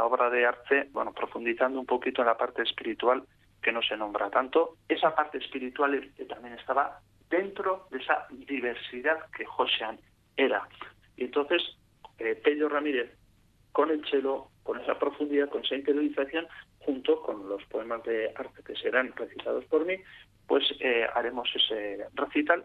la obra de arte, bueno, profundizando un poquito en la parte espiritual que no se nombra tanto, esa parte espiritual que también estaba dentro de esa diversidad que Josean era. Y entonces, eh, Pello Ramírez, con el chelo, con esa profundidad, con esa interiorización, junto con los poemas de arte que serán recitados por mí, pues eh, haremos ese recital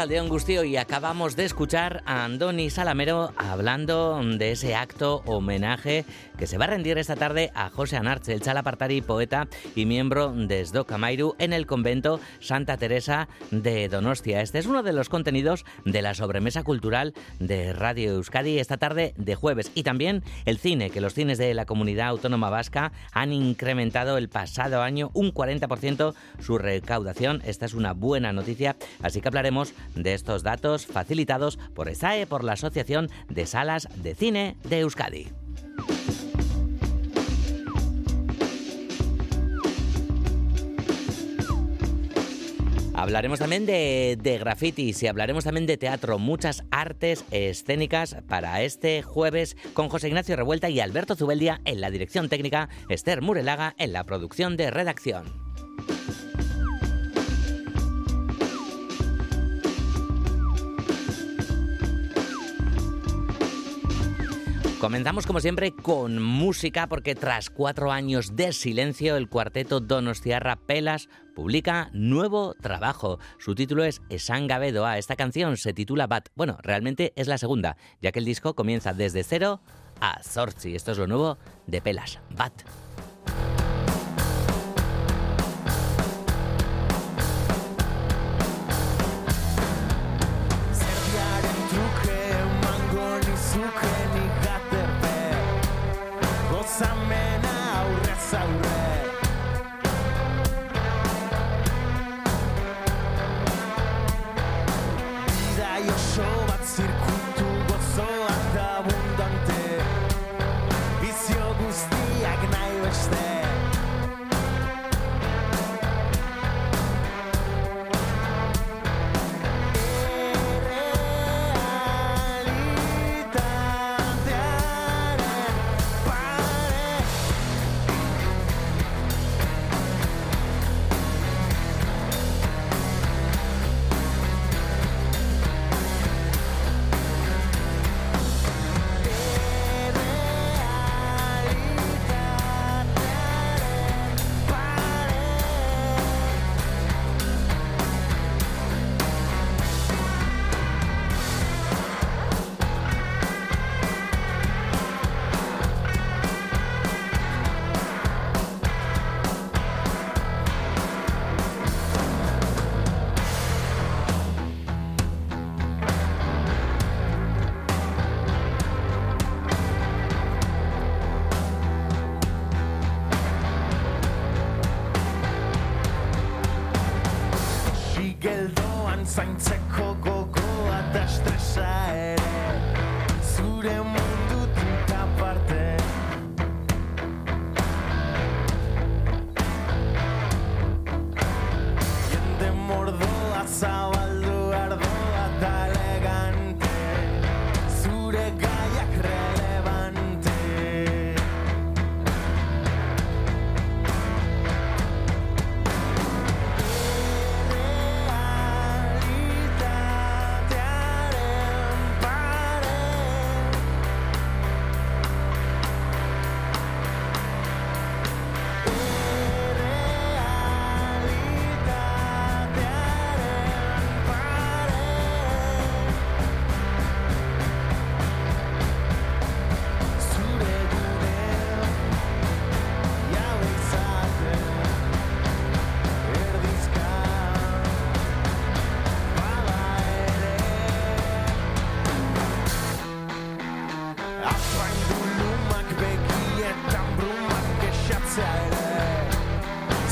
Rachaldeón Gustio y acabamos de escuchar a Andoni Salamero hablando de ese acto homenaje que se va a rendir esta tarde a José Anarche, el chalapartari poeta y miembro de Sdoca Mairu en el convento Santa Teresa de Donostia. Este es uno de los contenidos de la sobremesa cultural de Radio Euskadi esta tarde de jueves. Y también el cine, que los cines de la comunidad autónoma vasca han incrementado el pasado año un 40% su recaudación. Esta es una buena noticia, así que hablaremos de estos datos facilitados por ESAE, por la Asociación de Salas de Cine de Euskadi. Hablaremos también de, grafitis y hablaremos también de teatro, muchas artes escénicas para este jueves con José Ignacio Revuelta y Alberto Zubeldia en la dirección técnica, Esther Murelaga en la producción de redacción. Comenzamos como siempre con música porque tras cuatro años de silencio el cuarteto Donostiarra Pelas publica nuevo trabajo. Su título es Esangabedoa. Esta canción se titula Bat. Bueno, realmente es la segunda, ya que el disco comienza desde cero a Zorzi. Esto es lo nuevo de Pelas. Bat.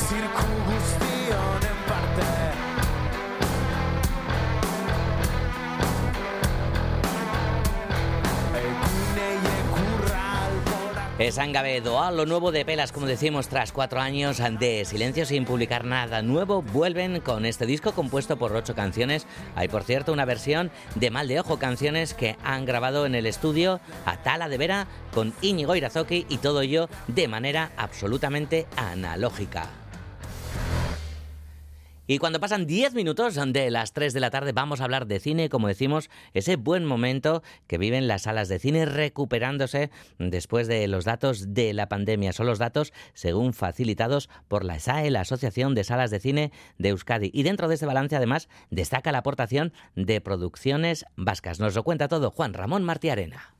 circumbustione in parte. Esan gabe doa lo nuevo de Pelas, como decimos, tras cuatro años de silencio sin publicar nada nuevo, vuelven con este disco compuesto por ocho canciones. Hay, por cierto, una versión de Mal de Ojo, canciones que han grabado en el estudio Atala de Vera con Íñigo Irazoki y todo ello de manera absolutamente analógica. Y cuando pasan 10 minutos de las 3 de la tarde vamos a hablar de cine, como decimos, ese buen momento que viven las salas de cine recuperándose después de los datos de la pandemia. Son los datos según facilitados por la SAE, la Asociación de Salas de Cine de Euskadi. Y dentro de este balance además destaca la aportación de producciones vascas. Nos lo cuenta todo Juan Ramón Martiarena.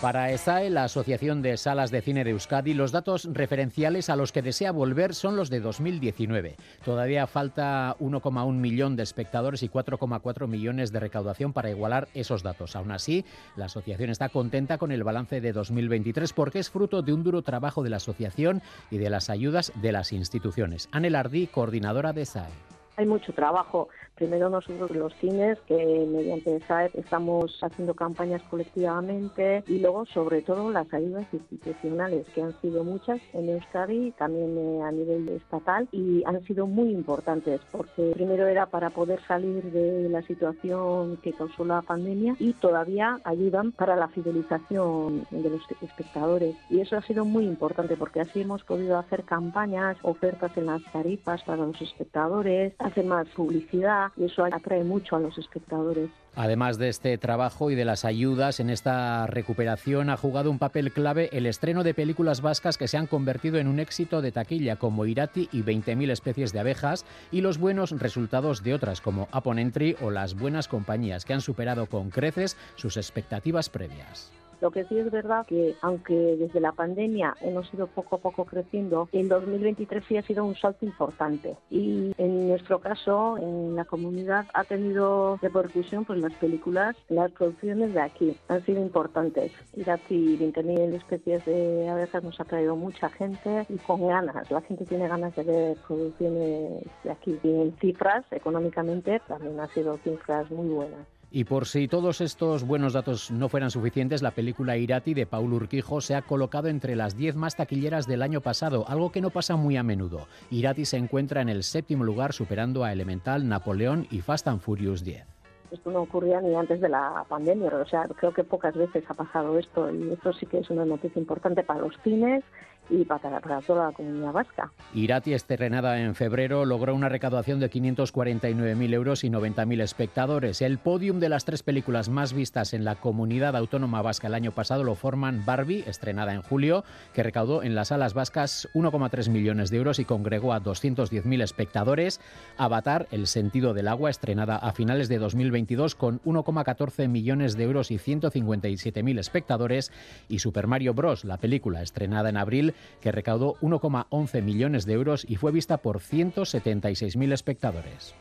Para ESAE, la Asociación de Salas de Cine de Euskadi, los datos referenciales a los que desea volver son los de 2019. Todavía falta 1,1 millón de espectadores y 4,4 millones de recaudación para igualar esos datos. Aún así, la asociación está contenta con el balance de 2023 porque es fruto de un duro trabajo de la asociación y de las ayudas de las instituciones. Anel Ardí, coordinadora de ESAE. Hay mucho trabajo Primero nosotros los cines, que mediante SAEP estamos haciendo campañas colectivamente y luego sobre todo las ayudas institucionales, que han sido muchas en Euskadi, también eh, a nivel estatal y han sido muy importantes porque primero era para poder salir de la situación que causó la pandemia y todavía ayudan para la fidelización de los espectadores. Y eso ha sido muy importante porque así hemos podido hacer campañas, ofertas en las tarifas para los espectadores, hacer más publicidad y eso atrae mucho a los espectadores. Además de este trabajo y de las ayudas en esta recuperación, ha jugado un papel clave el estreno de películas vascas que se han convertido en un éxito de taquilla, como Irati y 20.000 especies de abejas, y los buenos resultados de otras, como Upon Entry o Las Buenas Compañías, que han superado con creces sus expectativas previas. Lo que sí es verdad que, aunque desde la pandemia hemos ido poco a poco creciendo, el 2023 sí ha sido un salto importante. Y en nuestro caso, en la comunidad, ha tenido repercusión pues las películas, las producciones de aquí han sido importantes. Ir aquí 20.000 especies de abejas nos ha traído mucha gente y con ganas. La gente tiene ganas de ver producciones de aquí. Y en cifras, económicamente, también ha sido cifras muy buenas. Y por si todos estos buenos datos no fueran suficientes, la película Irati de Paul Urquijo se ha colocado entre las 10 más taquilleras del año pasado, algo que no pasa muy a menudo. Irati se encuentra en el séptimo lugar, superando a Elemental, Napoleón y Fast and Furious 10 esto no ocurría ni antes de la pandemia, o sea, creo que pocas veces ha pasado esto y esto sí que es una noticia importante para los cines y para, toda la comunidad vasca. Irati, estrenada en febrero, logró una recaudación de 549.000 euros y 90.000 espectadores. El podium de las tres películas más vistas en la comunidad autónoma vasca el año pasado lo forman Barbie, estrenada en julio, que recaudó en las salas vascas 1,3 millones de euros y congregó a 210.000 espectadores. Avatar, El sentido del agua, estrenada a finales de 2022 con 1,14 millones de euros y 157.000 espectadores. Y Super Mario Bros., la película estrenada en abril, que recaudó 1,11 millones de euros y fue vista por 176.000 espectadores.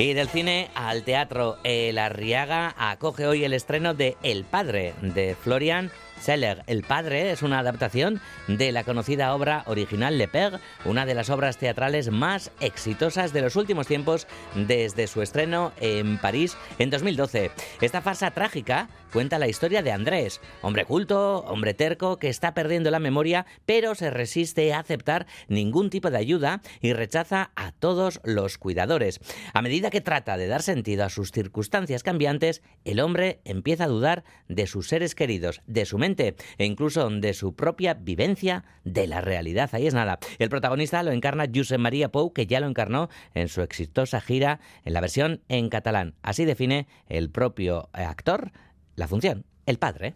Y del cine al teatro, El Arriaga acoge hoy el estreno de El Padre de Florian Seller. El Padre es una adaptación de la conocida obra original Le Père, una de las obras teatrales más exitosas de los últimos tiempos desde su estreno en París en 2012. Esta farsa trágica cuenta la historia de Andrés, hombre culto, hombre terco, que está perdiendo la memoria, pero se resiste a aceptar ningún tipo de ayuda y rechaza a todos los cuidadores. A medida que trata de dar sentido a sus circunstancias cambiantes, el hombre empieza a dudar de sus seres queridos, de su mente e incluso de su propia vivencia de la realidad. Ahí es nada. El protagonista lo encarna Josep María Pou, que ya lo encarnó en su exitosa gira en la versión en catalán. Así define el propio actor la función, el padre.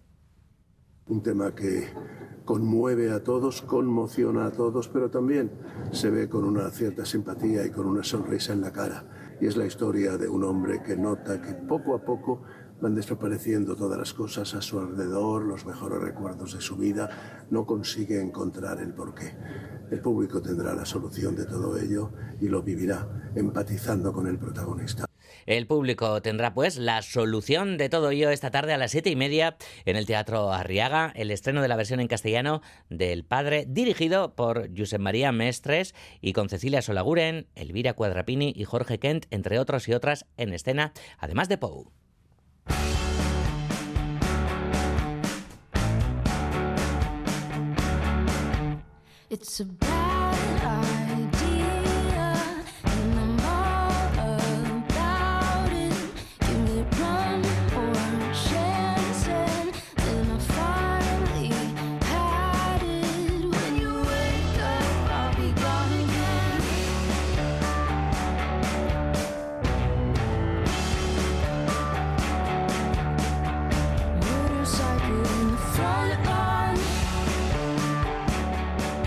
Un tema que conmueve a todos, conmociona a todos, pero también se ve con una cierta simpatía y con una sonrisa en la cara. Y es la historia de un hombre que nota que poco a poco van desapareciendo todas las cosas a su alrededor, los mejores recuerdos de su vida, no consigue encontrar el porqué. El público tendrá la solución de todo ello y lo vivirá empatizando con el protagonista. El público tendrá pues la solución de todo ello esta tarde a las siete y media en el Teatro Arriaga, el estreno de la versión en castellano del Padre, dirigido por Josep María Mestres y con Cecilia Solaguren, Elvira Cuadrapini y Jorge Kent, entre otros y otras en escena, además de Pou.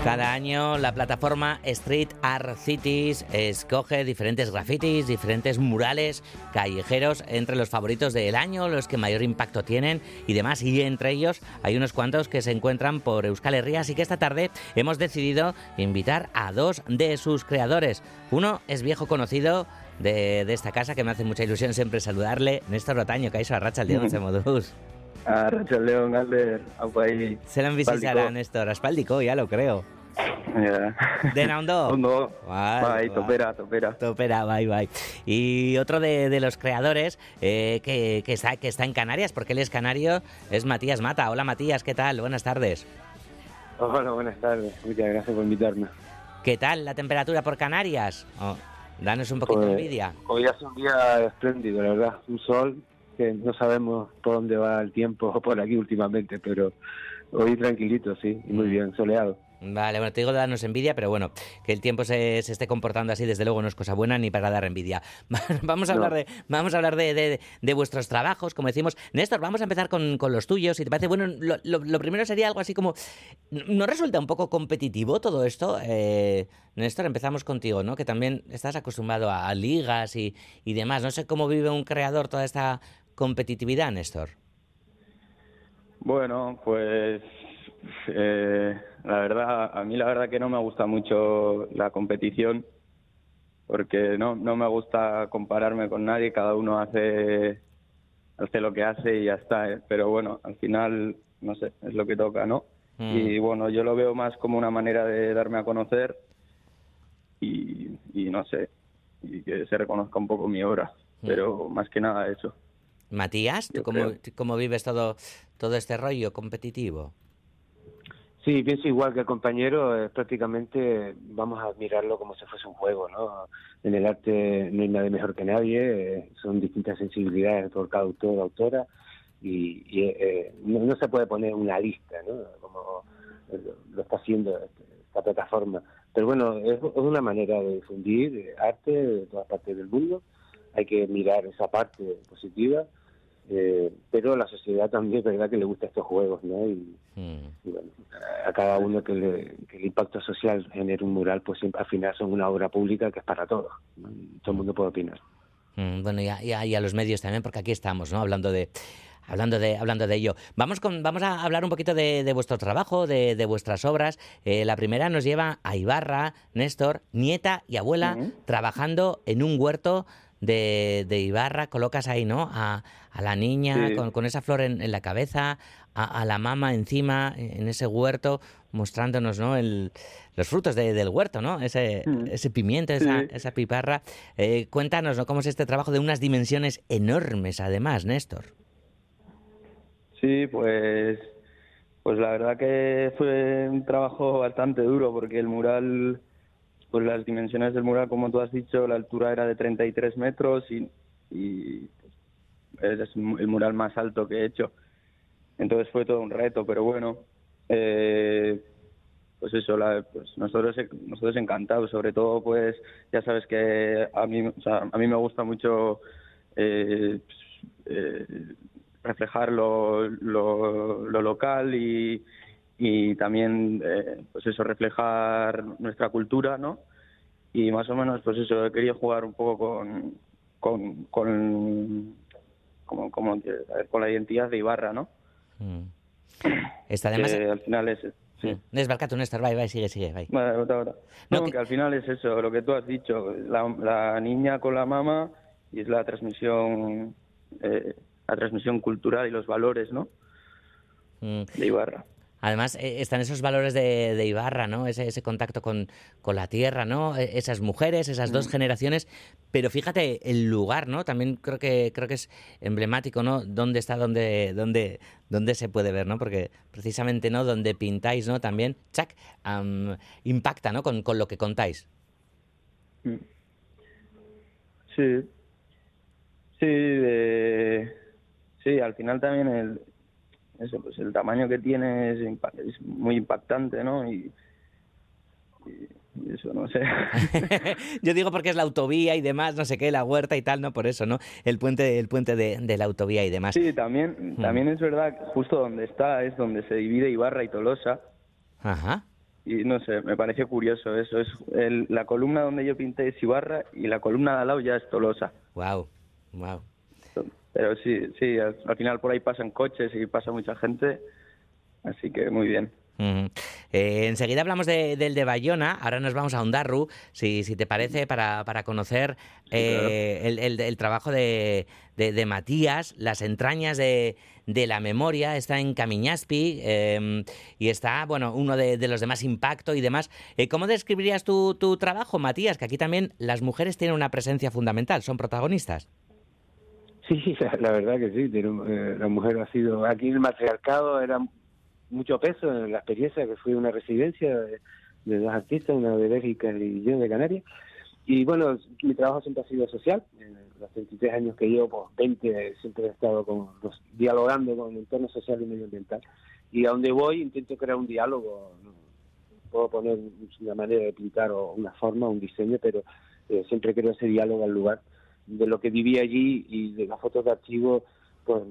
Cada año la plataforma Street Art Cities escoge diferentes grafitis, diferentes murales callejeros entre los favoritos del año, los que mayor impacto tienen y demás. Y entre ellos hay unos cuantos que se encuentran por Euskal Herria, así que esta tarde hemos decidido invitar a dos de sus creadores. Uno es viejo conocido de, esta casa, que me hace mucha ilusión siempre saludarle, Néstor Rotaño, que ha a Racha día de Modus. León, Alder, Se han a Néstor, Aspaldico, ya lo creo. Yeah. ¿De ondo? Ondo. Bai, topera, topera. Topera, bye, bye. Y otro de, los creadores eh, que, está, que está en Canarias, porque él es canario, es Matías Mata. Hola Matías, ¿qué tal? Buenas tardes. Hola, buenas tardes. Muchas gracias por invitarme. ¿Qué tal la temperatura por Canarias? Oh, danos un poquito de pues, envidia. Hoy hace un día espléndido, la verdad. Un sol que no sabemos por dónde va el tiempo por aquí últimamente, pero hoy tranquilito, sí, y muy mm. bien, soleado. Vale, bueno, te digo de darnos envidia, pero bueno, que el tiempo se, se, esté comportando así, desde luego no es cosa buena ni para dar envidia. vamos a hablar, de, vamos a hablar de, de, vuestros trabajos, como decimos. Néstor, vamos a empezar con, con los tuyos. Si te parece, bueno, lo, lo, primero sería algo así como, ¿no resulta un poco competitivo todo esto? Eh, Néstor, empezamos contigo, ¿no? Que también estás acostumbrado a, ligas y, y demás. No sé cómo vive un creador toda esta competitividad, Néstor. Bueno, pues eh, la verdad, a mí la verdad que no me gusta mucho la competición porque no, no me gusta compararme con nadie, cada uno hace, hace lo que hace y ya está. ¿eh? Pero bueno, al final, no sé, es lo que toca, ¿no? Mm. Y bueno, yo lo veo más como una manera de darme a conocer y, y no sé, y que se reconozca un poco mi obra, mm. pero más que nada eso. Matías, ¿tú cómo, cómo, vives todo, todo este rollo competitivo? Sí, pienso igual que el compañero, eh, prácticamente vamos a admirarlo como si fuese un juego, ¿no? En el arte no hay nadie mejor que nadie, eh, son distintas sensibilidades por cada autor o autora y, eh, no, se puede poner una lista, ¿no? Como lo está haciendo este, esta plataforma. Pero bueno, es, es una manera de difundir arte de todas partes del mundo, hay que mirar esa parte positiva eh, pero la sociedad también es verdad que le gusta estos juegos, ¿no? Y, hmm. bueno, a cada uno que, el impacto social genere un mural, pues siempre, al final son una obra pública que es para todos. Todo el mundo puede opinar. Hmm, bueno, y a, y a, los medios también, porque aquí estamos, ¿no? Hablando de, hablando de, hablando de ello. Vamos, con, vamos a hablar un poquito de, vuestro trabajo, de, de vuestras obras. Eh, la primera nos lleva a Ibarra, Néstor, nieta y abuela, trabajando en un huerto de, de Ibarra, colocas ahí, ¿no? A, a la niña con, esa flor en, la cabeza, a, la mamá encima, en ese huerto, mostrándonos, ¿no? El, los frutos del huerto, ¿no? Ese, mm. ese pimiento, esa, esa piparra. Eh, cuéntanos, ¿no? ¿Cómo es este trabajo de unas dimensiones enormes, además, Néstor? Sí, pues, pues la verdad que fue un trabajo bastante duro porque el mural, pues las dimensiones del mural, como tú has dicho, la altura era de 33 metros y, y es el mural más alto que he hecho. Entonces fue todo un reto, pero bueno, eh, pues eso, la, pues nosotros nosotros encantados, sobre todo pues ya sabes que a mí, o a mí me gusta mucho eh, eh, reflejar lo, lo, local y, y también eh, pues eso reflejar nuestra cultura, ¿no? Y más o menos pues eso quería jugar un poco con con con como, como con la identidad de Ibarra, ¿no? Mm. Está además... al final es Sí. Desbarcate, Néstor, vai, vai, sigue, sigue, vai. Vale, No, que... al final es eso, lo que tú has dicho, la, niña con la mamá y es la transmisión, eh, la transmisión cultural y los valores, ¿no? Mm. De Ibarra. Además, eh, están esos valores de, Ibarra, ¿no? Ese, ese contacto con, la tierra, ¿no? E, esas mujeres, esas dos mm. generaciones. Pero fíjate, el lugar, ¿no? También creo que, creo que es emblemático, ¿no? ¿Dónde está, dónde, dónde, dónde se puede ver, ¿no? Porque precisamente, ¿no? Donde pintáis, ¿no? También, chac, impacta, ¿no? Con, con, lo que contáis. Mm. Sí. Sí, sí, al final también el, eso, pues el tamaño que tiene es, muy impactante, ¿no? Y, eso no sé. Yo digo porque es la autovía y demás, no sé qué, la huerta y tal, no por eso, ¿no? El puente, el puente de, la autovía y demás. Sí, también, hmm. también es verdad, justo donde está es donde se divide Ibarra y Tolosa. Ajá. Y no sé, me pareció curioso eso. Es la columna donde yo pinté es Ibarra y la columna de al lado ya es Tolosa. Wow, wow. Pero sí, sí, al, final por ahí pasan coches y pasa mucha gente, así que muy bien. Eh, enseguida hablamos del de Bayona, ahora nos vamos a Ondarru, si, si te parece, para, para conocer eh, el, trabajo de, de, Matías, las entrañas de, de, la memoria, está en Camiñaspi em, y está, bueno, uno de, los de más impacto y demás. Eh, ¿Cómo describirías tu, tu trabajo, Matías? Que aquí también las mujeres tienen una presencia fundamental, son protagonistas. Sí, la, verdad que sí. Eh, la mujer ha sido. Aquí el matriarcado era mucho peso en la experiencia, que fue una residencia de, dos artistas, una de Bélgica y yo de Canarias. Y bueno, mi trabajo siempre ha sido social. En los 23 años que llevo, pues 20 siempre he estado con, dialogando con el entorno social y medioambiental. Y a donde voy intento crear un diálogo. Puedo poner una manera de pintar o una forma, un diseño, pero eh, siempre creo ese diálogo al lugar de lo que vivía allí y de las fotos de archivo, pues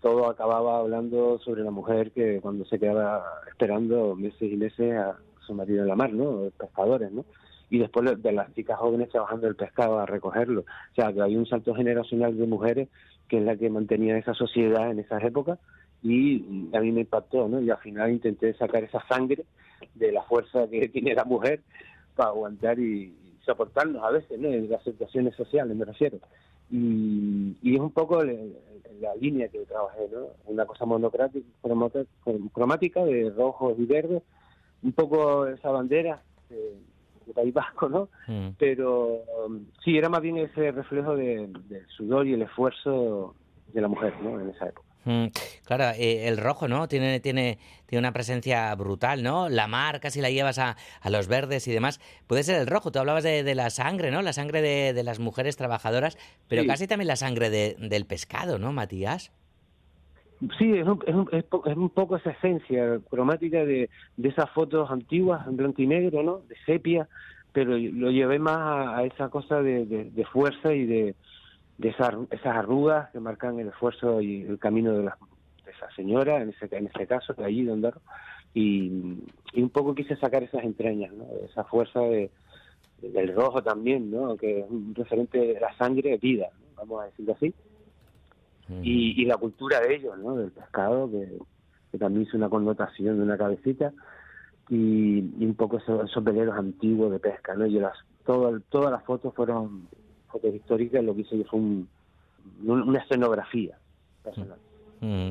todo acababa hablando sobre la mujer que cuando se quedaba esperando meses y meses a su marido en la mar, ¿no? Pescadores, ¿no? Y después de las chicas jóvenes trabajando el pescado a recogerlo. O sea, que hay un salto generacional de mujeres que es la que mantenía esa sociedad en esas épocas y a mí me impactó, ¿no? Y al final intenté sacar esa sangre de la fuerza que tiene la mujer para aguantar y, soportarnos a veces, ¿no? En las situaciones sociales, me refiero. Y, y es un poco la línea que trabajé, ¿no? Una cosa monocrática, cromática de rojo y verde, un poco esa bandera de, País Vasco, ¿no? Mm. Pero um, sí, era más bien ese reflejo del sudor y el esfuerzo de la mujer, ¿no? En esa época. Mm, claro, eh, el rojo, ¿no? Tiene, tiene, tiene una presencia brutal, ¿no? La mar casi la llevas a, a los verdes y demás. Puede ser el rojo, tú hablabas de, de la sangre, ¿no? La sangre de, de las mujeres trabajadoras, pero casi también la sangre de, del pescado, ¿no, Matías? Sí, es un, es, un, es un poco esa esencia cromática de, de esas fotos antiguas en blanco y negro, ¿no? De sepia, pero lo llevé más a, a esa cosa de, de fuerza y de, de esas, esas arrugas que marcan el esfuerzo y el camino de, la, de esa señora, en ese, en este caso, de allí donde y, y un poco quise sacar esas entrañas, ¿no? esa fuerza de, del rojo también, ¿no? que es un referente de la sangre vida, vamos a decirlo así, y, y, la cultura de ellos, ¿no? del pescado, que, que también es una connotación de una cabecita, y, un poco esos, esos, veleros antiguos de pesca, ¿no? Y las, todo, todas las fotos fueron fotos históricas, lo que hice fue una escenografía personal. Mm.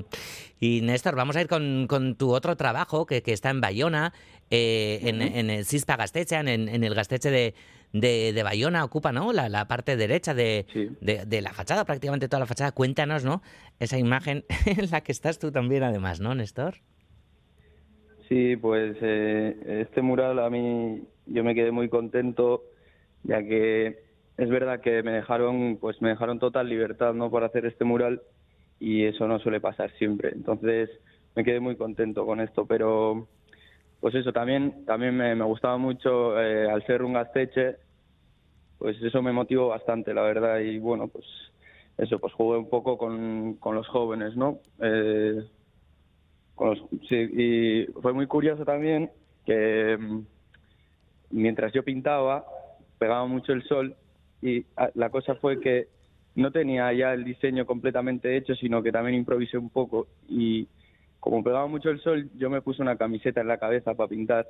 Y Néstor, vamos a ir con, con tu otro trabajo que, que está en Bayona, eh, en, en, el Cispa Gasteche, en, en el Gasteche de, de, de, Bayona, ocupa ¿no? la, la parte derecha de, Sí. de, de la fachada, prácticamente toda la fachada. Cuéntanos, ¿no? Esa imagen en la que estás tú también, además, ¿no, Néstor? Sí, pues eh, este mural a mí yo me quedé muy contento, ya que es verdad que me dejaron, pues me dejaron total libertad, ¿no? Para hacer este mural y eso no suele pasar siempre. Entonces me quedé muy contento con esto, pero pues eso también también me, gustaba mucho eh, al ser un gasteche, pues eso me motivó bastante, la verdad y bueno pues eso pues jugué un poco con, con los jóvenes, ¿no? Eh, con los- sí, y fue muy curioso también que mm, mientras yo pintaba pegaba mucho el sol y ah, la cosa fue que no tenía ya el diseño completamente hecho, sino que también improvisé un poco y como pegaba mucho el sol, yo me puse una camiseta en la cabeza para pintar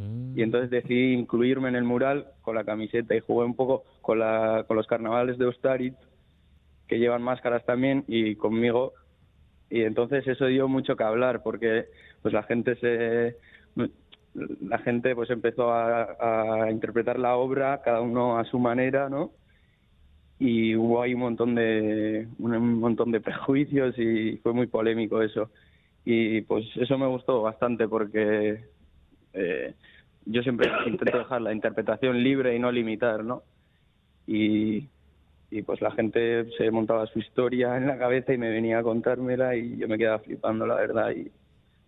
Mm. y entonces decidí incluirme en el mural con la camiseta y jugué un poco con, la, con los carnavales de Ostarit, que llevan máscaras también, y conmigo. Y entonces eso dio mucho que hablar, porque pues la gente se la gente pues empezó a, interpretar la obra, cada uno a su manera, ¿no? Y hubo ahí un montón de un, un montón de prejuicios y fue muy polémico eso. Y pues eso me gustó bastante porque eh, yo siempre intento dejar la interpretación libre y no limitar, ¿no? Y, y pues la gente se montaba su historia en la cabeza y me venía a contármela y yo me quedaba flipando, la verdad. Y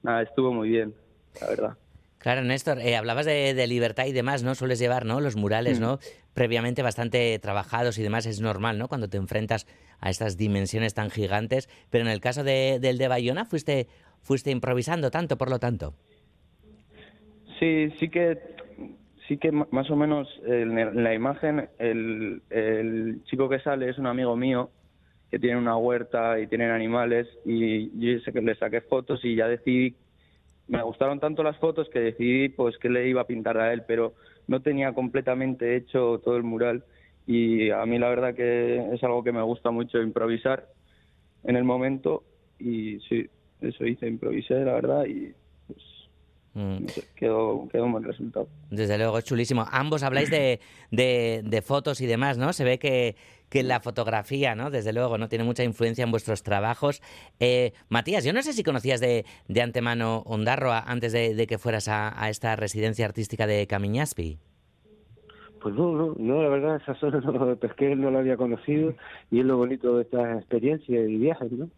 nada, estuvo muy bien, la verdad. Claro, Néstor, eh, hablabas de, de libertad y demás, ¿no? Sueles llevar, ¿no? Los murales, Mm. ¿no? Previamente bastante trabajados y demás, es normal, ¿no? Cuando te enfrentas a estas dimensiones tan gigantes. Pero en el caso de, del de Bayona, fuiste, fuiste improvisando tanto, por lo tanto. Sí, sí que sí que más o menos en la imagen el, el chico que sale es un amigo mío que tiene una huerta y tienen animales y yo sé que le saqué fotos y ya decidí me gustaron tanto las fotos que decidí pues que le iba a pintar a él pero no tenía completamente hecho todo el mural. Y a mí la verdad que es algo que me gusta mucho improvisar en el momento. Y sí eso hice improvisé la verdad y pues Mm. quedó, quedó un buen resultado. Desde luego, es chulísimo. Ambos habláis de, de, de fotos y demás, ¿no? Se ve que, que la fotografía, ¿no? Desde luego, ¿no? Tiene mucha influencia en vuestros trabajos. Eh, Matías, yo no sé si conocías de, de antemano Ondarroa antes de, de que fueras a, a esta residencia artística de Camiñaspi. Pues no, no, no, la verdad esa zona no, no la había conocido y es lo bonito de estas experiencias y viajes, ¿no?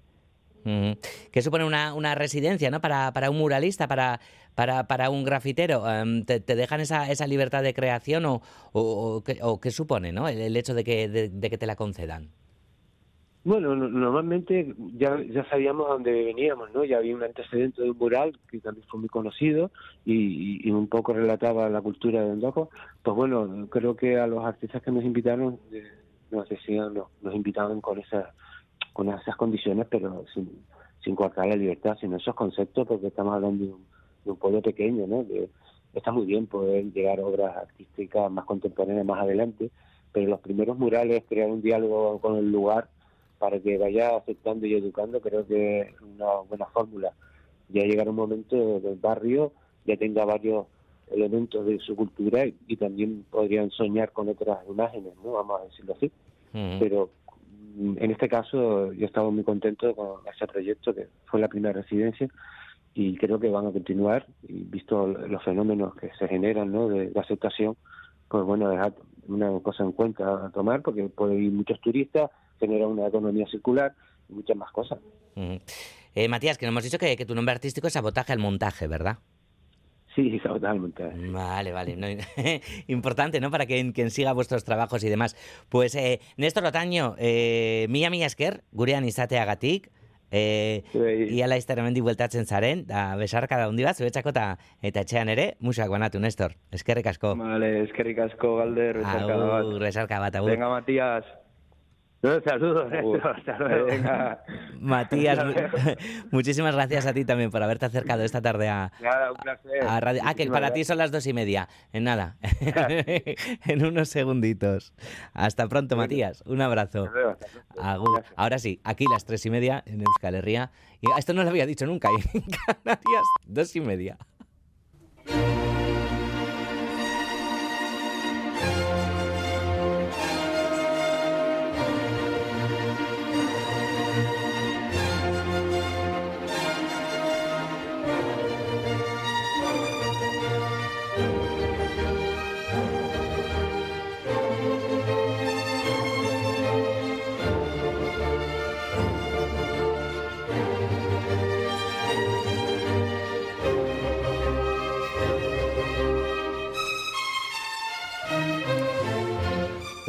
Ujú. ¿Qué supone una, una residencia, ¿no? Para, para un muralista, para, para, para un grafitero. Em, ¿te, dejan esa, esa libertad de creación o, o, o qué, o qué supone, ¿no? El, hecho de que, de, que te la concedan. Bueno, no- normalmente ya, ya sabíamos a dónde veníamos, ¿no? Ya había un antecedente de un mural que también fue muy conocido y, un poco relataba la cultura de Andojo. Pues bueno, creo que a los artistas que nos invitaron eh, nos decían, no, nos invitaban con esas con esas condiciones, pero sin, sin cortar la libertad, sin esos conceptos, porque estamos hablando de un, de un pueblo pequeño, ¿no? Está muy bien poder llegar a obras artísticas más contemporáneas más adelante, pero los primeros murales, crear un diálogo con el lugar para que vaya aceptando y educando, creo que es una buena fórmula. Ya llegar un momento del barrio ya tenga varios elementos de su cultura y, y también podrían soñar con otras imágenes, ¿no? Vamos a decirlo así. Ujú. Pero mm, en este caso yo estaba muy contento con ese proyecto que fue la primera residencia y creo que van a continuar y visto los fenómenos que se generan ¿no? de, de aceptación pues bueno es una cosa en cuenta a tomar porque puede ir muchos turistas genera una economía circular y muchas más cosas. Eh, Matías, que nos hemos dicho que, que tu nombre artístico es Sabotaje al Montaje, ¿verdad? Sí totalmente Vale, vale. no, importante, ¿no? Para quien, quien siga vuestros trabajos y demás. Pues, eh, Néstor Lotaño, eh, mila mila esker, gurean izateagatik, eh, Zuei. ia laizter hemendi bueltatzen zaren, da besarkada handi bat, zuretzako eta, eta etxean ere, musak banatu, Nestor. Eskerrik asko. Vale, eskerrik asko, Galder, besarkada bat. Agur, besarka bat, agur. Venga, Matías. Saludos, Matías, muchísimas gracias a ti también por haberte acercado esta tarde a, Nada, un placer. a radio. Ah, que para ti son las dos y media. En nada. en unos segunditos. Hasta pronto, Matías. Un abrazo. Hasta luego, hasta luego. Agur. Gracias. Ahora sí, aquí las tres y media en Euskal Herria. Y esto no lo había dicho nunca. y En Canarias, dos y media.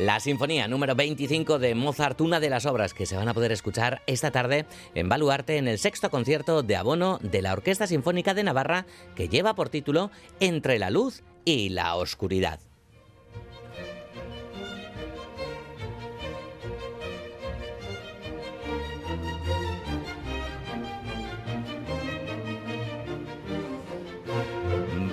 La Sinfonía número 25 de Mozart, una de las obras que se van a poder escuchar esta tarde en Baluarte en el sexto concierto de abono de la Orquesta Sinfónica de Navarra que lleva por título Entre la luz y la oscuridad.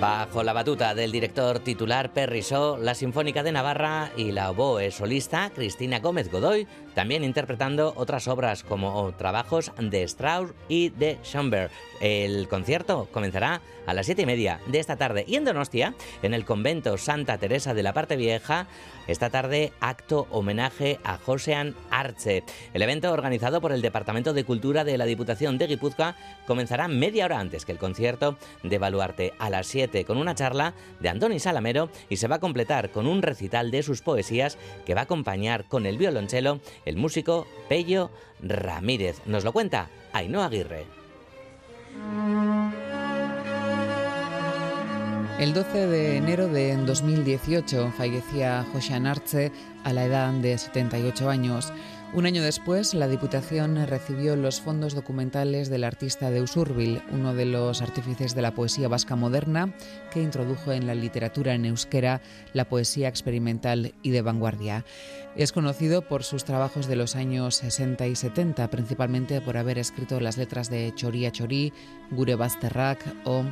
Bajo la batuta del director titular Perry Shaw, la Sinfónica de Navarra y la oboe solista Cristina Gómez Godoy, también interpretando otras obras como trabajos de Strauss y de Schoenberg. El concierto comenzará a las siete y media de esta tarde y en Donostia, en el convento Santa Teresa de la Parte Vieja, esta tarde acto homenaje a Josean Arce. El evento organizado por el Departamento de Cultura de la Diputación de Guipúzcoa comenzará media hora antes que el concierto de Baluarte a las 7 con una charla de Andoni Salamero y se va a completar con un recital de sus poesías que va a acompañar con el violonchelo el músico Pello Ramírez. Nos lo cuenta Ainhoa Aguirre. El 12 de enero de 2018 fallecía Josean Arce a la edad de 78 años. Un año después, la Diputación recibió los fondos documentales del artista de Usurbil, uno de los artífices de la poesía vasca moderna que introdujo en la literatura en euskera la poesía experimental y de vanguardia. Es conocido por sus trabajos de los años 60 y 70, principalmente por haber escrito las letras de Choría Chorí, Gure Bazterrak o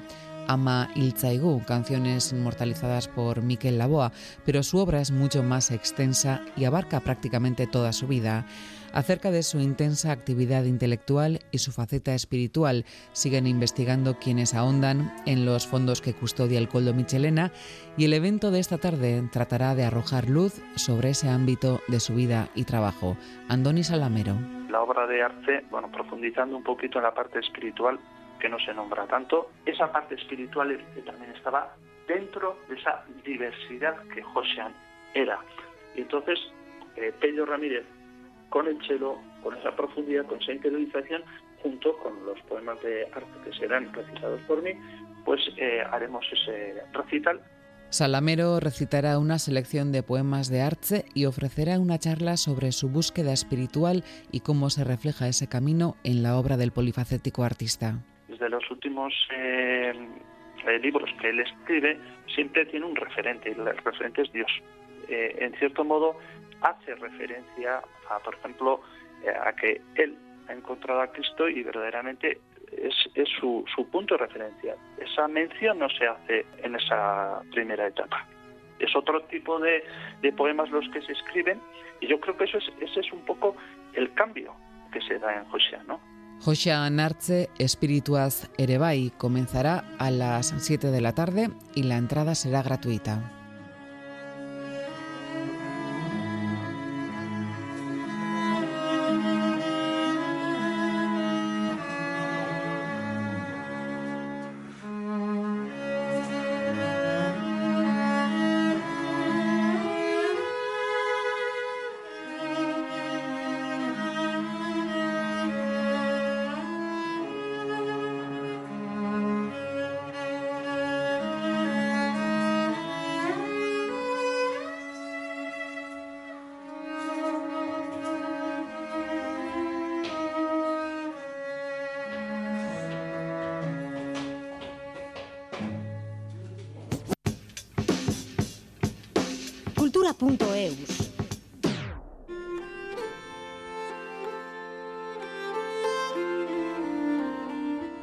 Ama Iltzaigu, canciones inmortalizadas por Miquel Laboa, pero su obra es mucho más extensa y abarca prácticamente toda su vida. Acerca de su intensa actividad intelectual y su faceta espiritual, siguen investigando quienes ahondan en los fondos que custodia el Coldo Michelena y el evento de esta tarde tratará de arrojar luz sobre ese ámbito de su vida y trabajo. Andoni Salamero. La obra de Arce, bueno, profundizando un poquito en la parte espiritual, que no se nombra tanto, esa parte espiritual que también estaba dentro de esa diversidad que Josean era. Y entonces, eh, Pedro Ramírez, con el chelo, con esa profundidad, con esa interiorización, junto con los poemas de arte que serán recitados por mí, pues eh, haremos ese recital Salamero recitará una selección de poemas de Arce y ofrecerá una charla sobre su búsqueda espiritual y cómo se refleja ese camino en la obra del polifacético artista. Desde los últimos eh, eh, libros que él escribe, siempre tiene un referente, y el referente es Dios. Eh, en cierto modo, hace referencia a, por ejemplo, eh, a que él ha encontrado a Cristo y verdaderamente es, su, su, punto de referencia. Esa mención no se hace en esa primera etapa. Es otro tipo de, poemas los que se escriben y yo creo que eso es, ese es un poco el cambio que se da en Josean, ¿no? Josean Artze Espirituaz Erebai comenzará a las 7 de la tarde y la entrada será gratuita.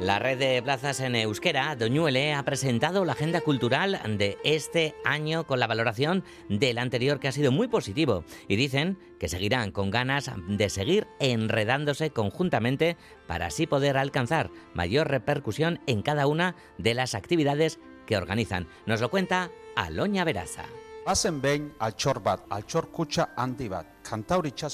La red de plazas en euskera, Doñuele, ha presentado la agenda cultural de este año con la valoración del anterior que ha sido muy positivo y dicen que seguirán con ganas de seguir enredándose conjuntamente para así poder alcanzar mayor repercusión en cada una de las actividades que organizan. Nos lo cuenta Aloña Veraza. Bazen behin altxor bat, altxor kutxa handi bat,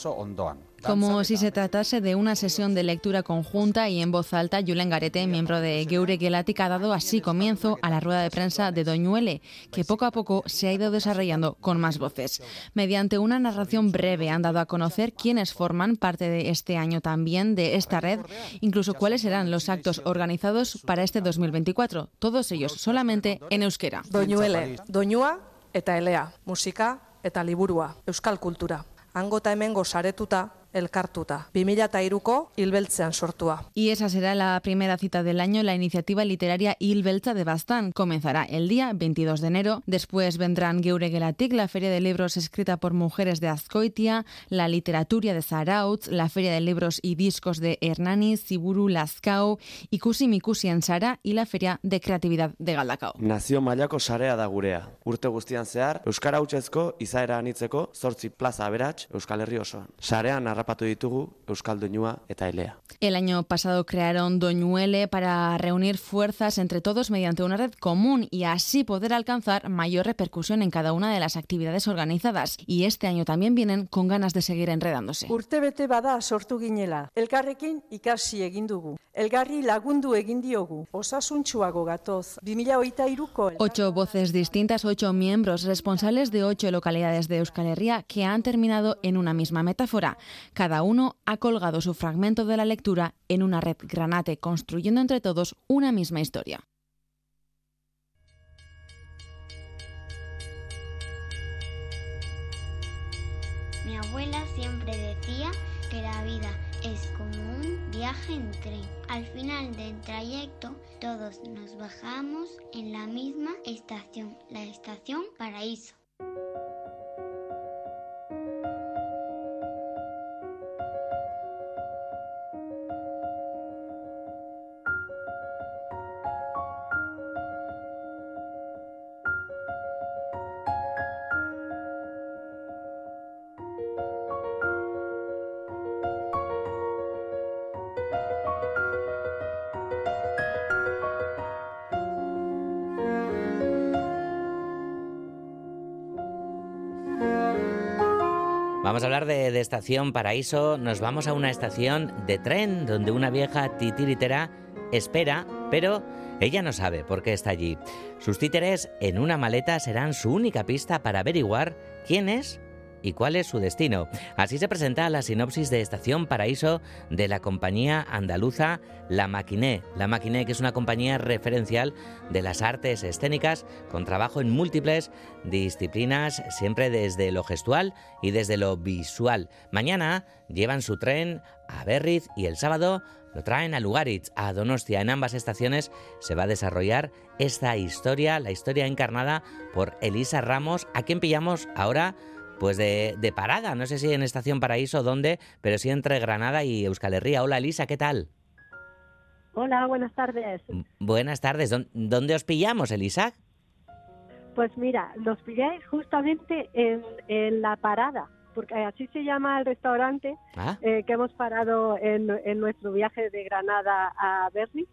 ondoan. Como si se tratase de una sesión de lectura conjunta y en voz alta, Julen Garete, miembro de Geure Gelatic, ha dado así comienzo a la rueda de prensa de Doñuele, que poco a poco se ha ido desarrollando con más voces. Mediante una narración breve han dado a conocer quiénes forman parte de este año también de esta red, incluso cuáles serán los actos organizados para este 2024, todos ellos solamente en euskera. Doñuele, Doñua eta elea, musika eta liburua, euskal kultura. Angota hemengo saretuta elkartuta. 2003ko Hilbeltzean sortua. Y esa será la primera cita del año, la iniciativa literaria Hilbeltza de Bastán. Comenzará el día 22 de enero. Después vendrán Geure Gelatik, la feria de libros escrita por mujeres de Azcoitia, la literatura de Zarautz, la feria de libros y discos de Hernani, Siburu, Lascao, Ikusi Mikusi en Sara y la feria de creatividad de Galdakao. Nazio mailako sarea da gurea. Urte guztian zehar, Euskara hutsezko izaera anitzeko zortzi plaza aberats Euskal Herri osoan. Sarean Euskal eta Elea. El año pasado crearon Doñuele para reunir fuerzas entre todos mediante una red común y así poder alcanzar mayor repercusión en cada una de las actividades organizadas. Y este año también vienen con ganas de seguir enredándose. Urtebete bada sortu ginela. Elkarrekin ikasi egin dugu. Elgarri lagundu egin diogu. Osasuntsuago gatoz. 2023ko. Ocho voces distintas, ocho miembros responsables de ocho localidades de Euskal Herria que han terminado en una misma metáfora. Cada uno ha colgado su fragmento de la lectura en una red granate, construyendo entre todos una misma historia. Mi abuela siempre decía que la vida es como un viaje en tren. Al final del trayecto todos nos bajamos en la misma estación, la estación Paraíso. Vamos a hablar de, Estación Paraíso. Nos vamos a una estación de tren donde una vieja titiritera espera, pero ella no sabe por qué está allí. Sus títeres en una maleta serán su única pista para averiguar quién es y cuál es su destino. Así se presenta la sinopsis de Estación Paraíso de la compañía andaluza La Maquiné. La Maquiné, que es una compañía referencial de las artes escénicas con trabajo en múltiples disciplinas, siempre desde lo gestual y desde lo visual. Mañana llevan su tren a Berriz y el sábado lo traen a Lugaritz, a Donostia. En ambas estaciones se va a desarrollar esta historia, la historia encarnada por Elisa Ramos, a quien pillamos ahora pues de, de, parada, no sé si en Estación Paraíso o dónde, pero sí entre Granada y Euskal Herria. Hola Elisa, ¿qué tal? Hola, buenas tardes. Buenas tardes. ¿Dónde os pillamos, Elisa? Pues mira, nos pilláis justamente en, en la parada, porque así se llama el restaurante ah. eh, que hemos parado en, en, nuestro viaje de Granada a Berlín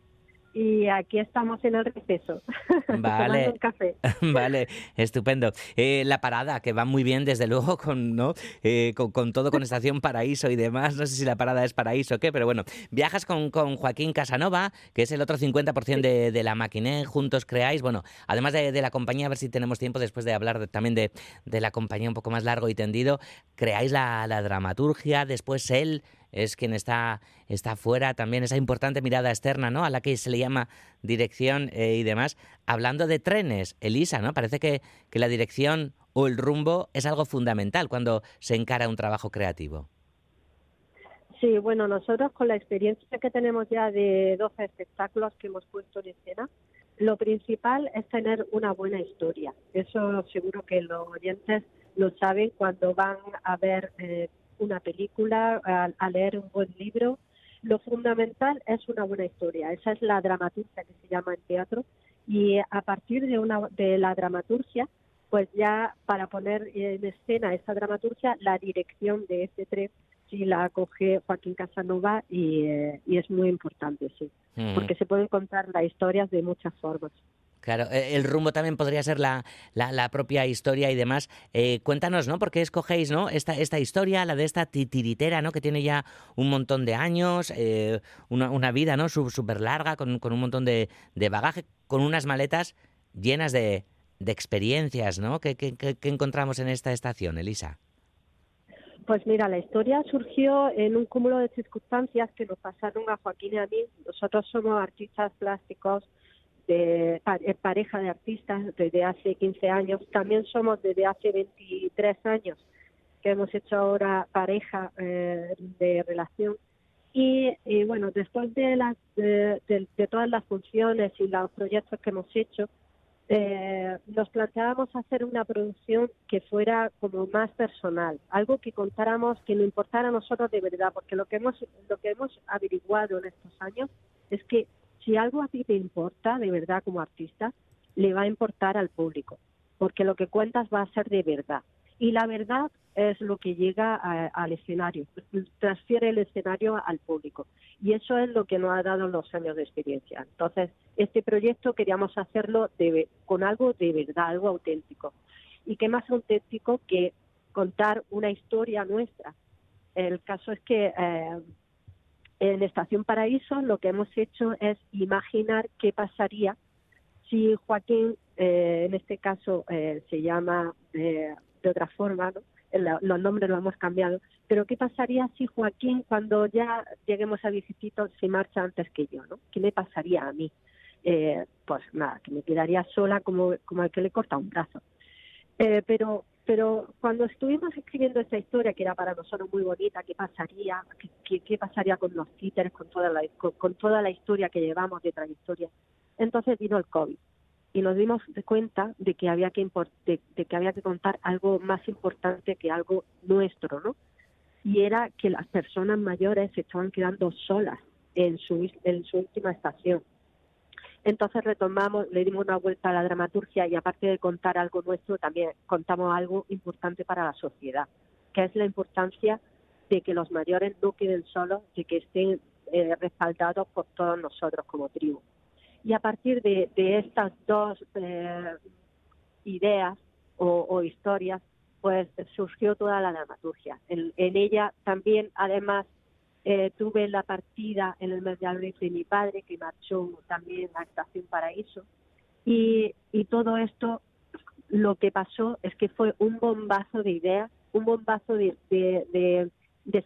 y aquí estamos en el receso. Vale. café. vale, estupendo. Eh, la parada, que va muy bien, desde luego, con, ¿no? Eh, con, todo, con Estación Paraíso y demás. No sé si la parada es Paraíso o qué, pero bueno. Viajas con, con Joaquín Casanova, que es el otro 50% de, de, la maquiné. Juntos creáis, bueno, además de, de, la compañía, a ver si tenemos tiempo después de hablar también de, de, la compañía un poco más largo y tendido. Creáis la, la dramaturgia, después él es quien está, está fuera, también esa importante mirada externa, ¿no? A la que se le llama dirección eh, y demás. Hablando de trenes, Elisa, ¿no? Parece que, que la dirección o el rumbo es algo fundamental cuando se encara un trabajo creativo. Sí, bueno, nosotros con la experiencia que tenemos ya de 12 espectáculos que hemos puesto en escena, lo principal es tener una buena historia. Eso seguro que los oyentes lo saben cuando van a ver eh, una película, a, leer un buen libro. lo fundamental es una buena historia. Esa es la dramaturgia que se llama en teatro. Y a partir de, una, de la dramaturgia, pues ya para poner en escena esa dramaturgia, la dirección de este tren sí la acoge Joaquín Casanova y, eh, y es muy importante, sí. Mm. Porque se pueden contar las historias de muchas formas. Claro, eh, el rumbo también podría ser la, la, la propia historia y demás. Eh, cuéntanos, ¿no? ¿Por qué escogéis, ¿no? Esta, esta historia, la de esta titiritera, ¿no? Que tiene ya un montón de años, eh, una, una vida, ¿no? Súper larga, con, con un montón de, de bagaje, con unas maletas llenas de, de experiencias, ¿no? ¿Qué, qué, qué- qué encontramos en esta estación, Elisa? Pues mira, la historia surgió en un cúmulo de circunstancias que nos pasaron a Joaquín y a mí. Nosotros somos artistas plásticos, de eh, pareja de artistas desde hace 15 años. También somos desde hace 23 años que hemos hecho ahora pareja eh, de relación. Y, y bueno, después de, las, de, de- de todas las funciones y los proyectos que hemos hecho, eh, nos planteábamos hacer una producción que fuera como más personal, algo que contáramos, que nos importara a nosotros de verdad, porque lo que hemos lo que hemos averiguado en estos años es que si algo a ti te importa de verdad como artista, le va a importar al público, porque lo que cuentas va a ser de verdad. Y la verdad es lo que llega a- al escenario, transfiere el escenario al público. Y eso es lo que nos ha dado los años de experiencia. Entonces, este proyecto queríamos hacerlo de- con algo de verdad, algo auténtico. Y qué más auténtico que contar una historia nuestra. El caso es que eh, en Estación Paraíso lo que hemos hecho es imaginar qué pasaría si Joaquín, eh, en este caso eh, se llama eh, de otra forma, ¿no? Los nombres los hemos cambiado, pero ¿qué pasaría si Joaquín, cuando ya lleguemos a Visitito, se marcha antes que yo? ¿no? ¿Qué me pasaría a mí? Eh, pues nada, que me quedaría sola como, como el que le corta un brazo. Eh, pero pero cuando estuvimos escribiendo esta historia, que era para nosotros muy bonita, ¿qué pasaría? ¿Qué, pasaría con los títeres, con toda, la, con, toda la historia que llevamos de trayectoria? Entonces vino el COVID y nos dimos cuenta de que había que de, de que había que contar algo más importante que algo nuestro, ¿no? Y era que las personas mayores se estaban quedando solas en su en su última estación. Entonces retomamos, le dimos una vuelta a la dramaturgia y aparte de contar algo nuestro, también contamos algo importante para la sociedad, que es la importancia de que los mayores no queden solos, de que estén eh, respaldados por todos nosotros como tribu. Y a partir de, estas dos eh, ideas o, historias, pues surgió toda la dramaturgia. En ella también, además, eh, tuve la partida en el mes de mi padre, que marchó también a Estación Paraíso. Y, todo esto, lo que pasó es que fue un bombazo de ideas, un bombazo de, de,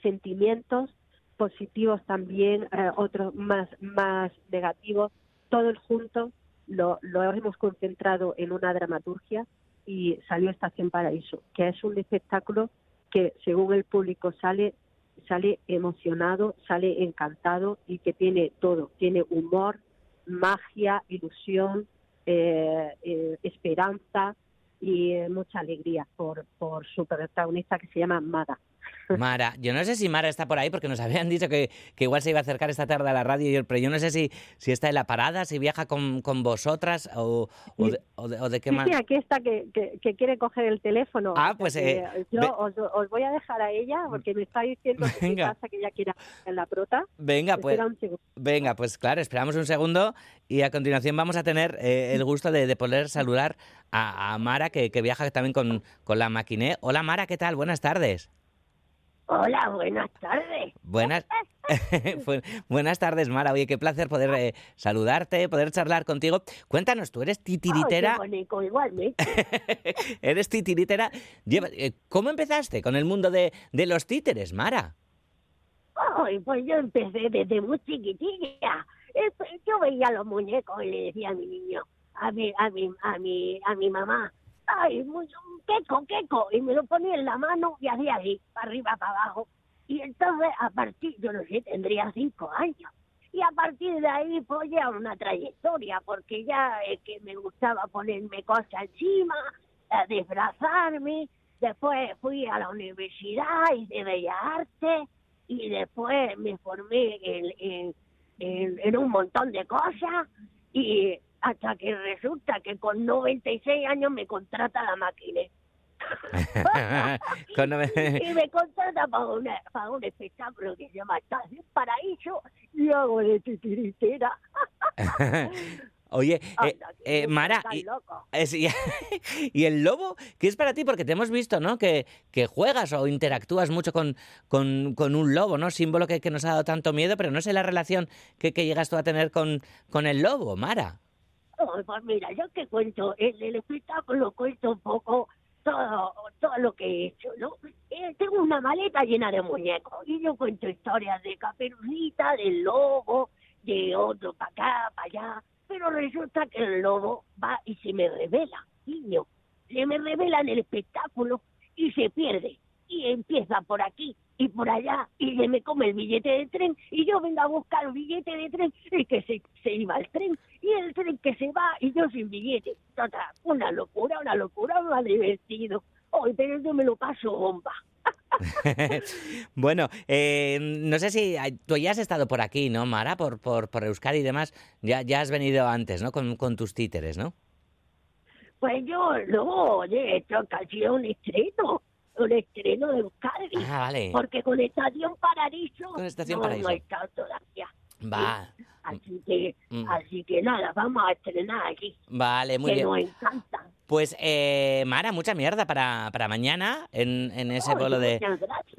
sentimientos positivos también, eh, otros más, más negativos, todo el junto lo hemos concentrado en una dramaturgia y salió Estación Paraíso, que es un espectáculo que según el público sale sale emocionado, sale encantado y que tiene todo, tiene humor, magia, ilusión, eh, eh, esperanza y eh, mucha alegría por, por su protagonista que se llama Mada. Mara, yo no sé si Mara está por ahí porque nos habían dicho que, que igual se iba a acercar esta tarde a la radio, pero yo no sé si, si está en la parada, si viaja con, con vosotras o, o, de, o de- o de qué Sí, más. sí, aquí está que, que, que quiere coger el teléfono. Ah, pues, que eh, yo ve- os, os voy a dejar a ella porque me está diciendo que Venga. pasa que ella quiere en la prota. Venga, pues. Venga, pues claro, esperamos un segundo y a continuación vamos a tener eh, el gusto de, de poder saludar a, a Mara, que, que viaja también con, con la maquiné. Hola Mara, ¿qué tal? Buenas tardes. Hola, buenas tardes. Buenas, Bu- buenas tardes, Mara. Oye, qué placer poder eh, saludarte, poder charlar contigo. Cuéntanos, tú eres titiritera. Bonito, igualmente. eres titiritera. Eh, ¿Cómo empezaste con el mundo de, de los títeres, Mara? Ay, pues yo empecé desde muy chiquitilla. Yo veía los muñecos y le decía a mi niño, a mi, a mi, a mi, a mi mamá, ay, muy- queco, queco, y me lo ponía en la mano y hacía así, para arriba, para abajo. Y entonces, a partir, yo no sé, tendría cinco años. Y a partir de ahí fue ya una trayectoria, porque ya eh, que me gustaba ponerme cosas encima, eh, disfrazarme. Después fui a la universidad y de Bellas Artes y después me formé en, en, un montón de cosas y hasta que resulta que con 96 años me contrata la máquina. y me contrata para, una, para un espectáculo que se llama Estás Paraíso y hago de titiritera. Oye, eh, eh, Mara, y, y, el lobo, ¿qué es para ti? Porque te hemos visto, ¿no? Que, que juegas o interactúas mucho con, con, con un lobo, ¿no? Símbolo que, que, nos ha dado tanto miedo, pero no sé la relación que, que llegas tú a tener con, con el lobo, Mara. Oh, pues mira, yo que cuento, en el espectáculo cuento un poco todo, todo lo que he hecho, ¿no? Eh, tengo una maleta llena de muñecos y yo cuento historias de Caperucita, del lobo, de otro para acá, para allá, pero resulta que el lobo va y se me revela, niño, se me revela en el espectáculo y se pierde y empieza por aquí y por allá y se me come el billete de tren y yo vengo a buscar el billete de tren y que se, se iba el tren y el tren que se va y yo sin billete. Total, una locura, una locura, me ha divertido. Hoy, pero yo me lo paso bomba. bueno, eh, no sé si tú ya has estado por aquí, ¿no, Mara? Por, por, por Euskadi y demás. Ya, ya has venido antes, ¿no? Con, con tus títeres, ¿no? Pues yo no, he hecho casi un estreno un estreno de Euskadi. Ah, vale. Porque con Estación Paradiso, con Estación no, Paraíso. no he estado todavía. Va. Así que, mm. así que nada, vamos a estrenar aquí. Vale, muy que bien. Nos encanta. Pues, eh, Mara, mucha mierda para, para mañana en, en ese Oh, bolo de,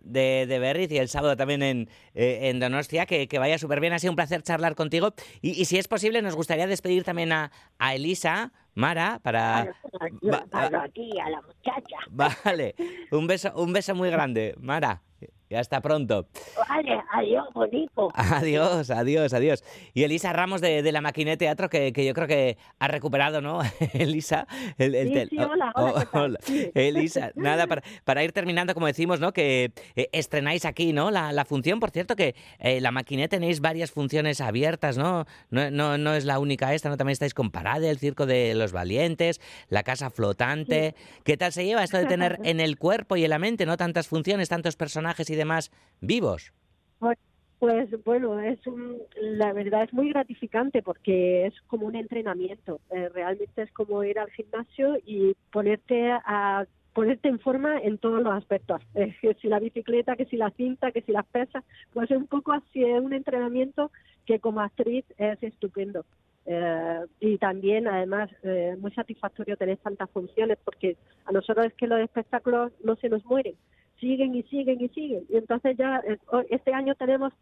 de, de Berriz y el sábado también en, eh, en Donostia. Que, que vaya súper bien, ha sido un placer charlar contigo. Y, y si es posible, nos gustaría despedir también a, a Elisa, Mara, para... A la muchacha. Vale, un beso, un beso muy grande, Mara. Y hasta pronto. Vale, adiós, bonito. Adiós, adiós, adiós. Y Elisa Ramos de, de la Maquiné Teatro, que, que yo creo que ha recuperado, ¿no? Elisa. El, el Sí, tel- sí, hola, hola, oh. Elisa, nada, para, para ir terminando, como decimos, ¿no? Que eh, estrenáis aquí, ¿no? La, la función, por cierto, que eh, la Maquiné tenéis varias funciones abiertas, ¿no? No, no, no es la única esta, ¿no? También estáis con Parade, el Circo de los Valientes, la Casa Flotante. ¿Qué tal se lleva esto de tener en el cuerpo y en la mente, ¿no? Tantas funciones, tantos personajes y demás vivos. Pues, pues, bueno, es un- la verdad es muy gratificante porque es como un entrenamiento. Eh, realmente es como ir al gimnasio y ponerte a ponerte en forma en todos los aspectos. Que si la bicicleta, que si la cinta, que si las pesas, pues es un poco así, es un entrenamiento que como actriz es estupendo. Eh, y también, además, eh, muy satisfactorio tener tantas funciones porque a nosotros es que los espectáculos no se nos mueren, siguen y siguen y siguen. Y entonces ya eh, este año tenemos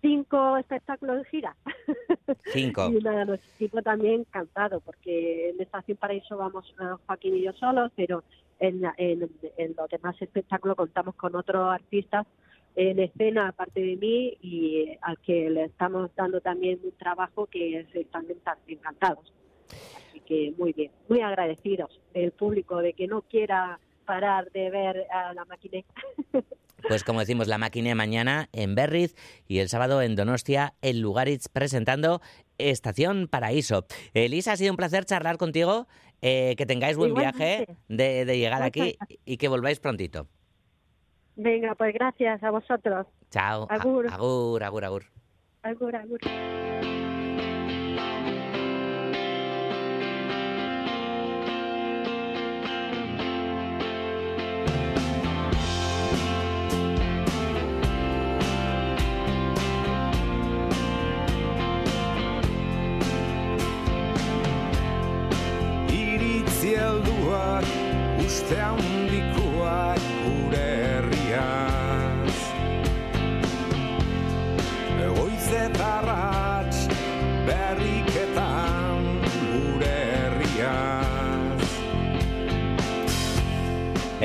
cinco espectáculos de gira. Cinco. Y nuestro equipo también encantado, porque en Estación Paraíso vamos eh, Joaquín y yo solos, pero en, la- en, en los demás espectáculos contamos con otros artistas en escena, aparte de mí, y al que le estamos dando también un trabajo que es- están enca- encantados. Así que muy bien, muy agradecidos el público de que no quiera parar de ver a la máquina. Pues como decimos, la máquina mañana en Berriz y el sábado en Donostia, en Lugaritz, presentando Estación Paraíso. Elisa, ha sido un placer charlar contigo. eh, que tengáis buen viaje de, de llegar aquí y que volváis prontito. Venga, pues gracias a vosotros. Chao. Agur. Agur, agur, agur. Agur, agur.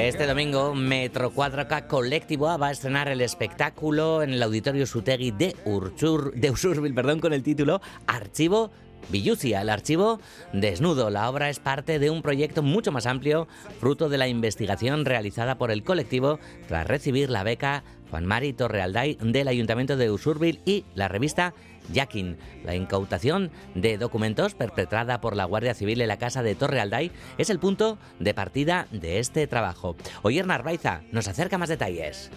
Este domingo, Metro 4K Colectivo va a estrenar el espectáculo en el Auditorio Sutegui de, Urchur, de Usurbil perdón, con el título Archivo Villucia, el archivo desnudo. La obra es parte de un proyecto mucho más amplio, fruto de la investigación realizada por el colectivo tras recibir la beca Juan Mari Torrealday del Ayuntamiento de Usurbil y la revista Yakin. La incautación de documentos perpetrada por la Guardia Civil en la casa de Torrealday es el punto de partida de este trabajo. Oyer Narvaiza nos acerca más detalles.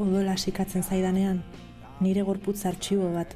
odola sikatzen zaidanean, nire gorputz artxibo bat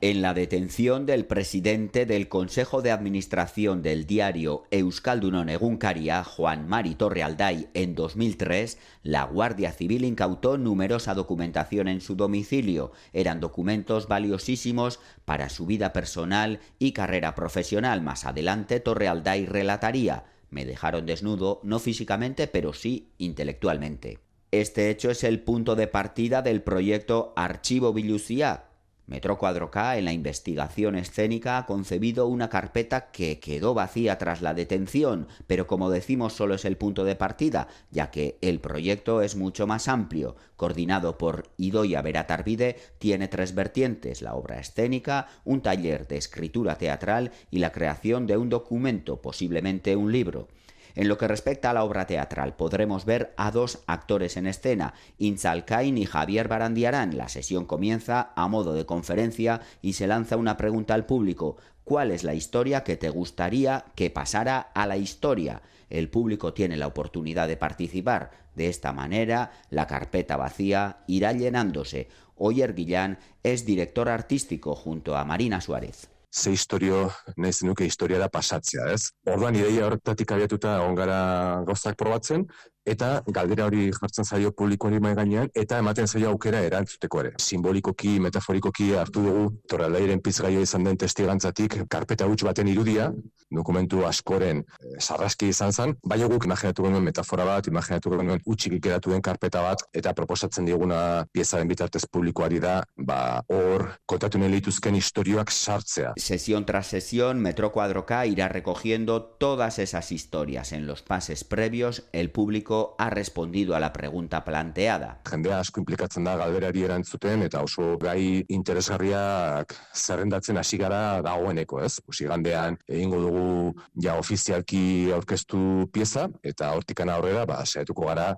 En la detención del presidente del Consejo de Administración del diario Euskaldunon Egunkaria, Juan Mari Torrealday, en 2003, la Guardia Civil incautó numerosa documentación en su domicilio. Eran documentos valiosísimos para su vida personal y carrera profesional. Más adelante, Torrealday relataría, me dejaron desnudo, no físicamente, pero sí intelectualmente. Este hecho es el punto de partida del proyecto Archivo Villucía. Metro Cuadro K en la investigación escénica ha concebido una carpeta que quedó vacía tras la detención, pero como decimos solo es el punto de partida, ya que el proyecto es mucho más amplio. Coordinado por Idoia Beratarvide, tiene tres vertientes, la obra escénica, un taller de escritura teatral y la creación de un documento, posiblemente un libro. En lo que respecta a la obra teatral, podremos ver a dos actores en escena, Inzalcain y Javier Barandiarán. La sesión comienza a modo de conferencia y se lanza una pregunta al público. ¿Cuál es la historia que te gustaría que pasara a la historia? El público tiene la oportunidad de participar. De esta manera, la carpeta vacía irá llenándose. Oyer Guillán es director artístico junto a Marina Suárez. Ze historio nahi zenuke historiara pasatzea, ez? Orduan ideia horretatik abiatuta egon gara gauzak probatzen, eta galdera hori jartzen zaio publikoari mai gainean eta ematen zaio aukera erantzuteko ere. Simbolikoki, metaforikoki hartu dugu torralairen pizgaia izan den testigantzatik karpeta huts baten irudia, dokumentu askoren e, sarraski izan zen, bai guk imaginatu genuen metafora bat, imaginatu genuen utxik ikeratu den karpeta bat, eta proposatzen diguna piezaren bitartez publikoari da, ba, hor, kontatu nahi lituzken historioak sartzea. Sesión tras sesión, Metro Cuadro K irá recogiendo todas esas historias. En los pases previos, el público ha respondido a la pregunta planteada. Jendea asko implikatzen da galderari erantzuten eta oso gai interesgarriak zerrendatzen hasi gara dagoeneko, ez? Pues igandean egingo dugu ja ofizialki aurkeztu pieza eta hortikan aurrera ba saiatuko gara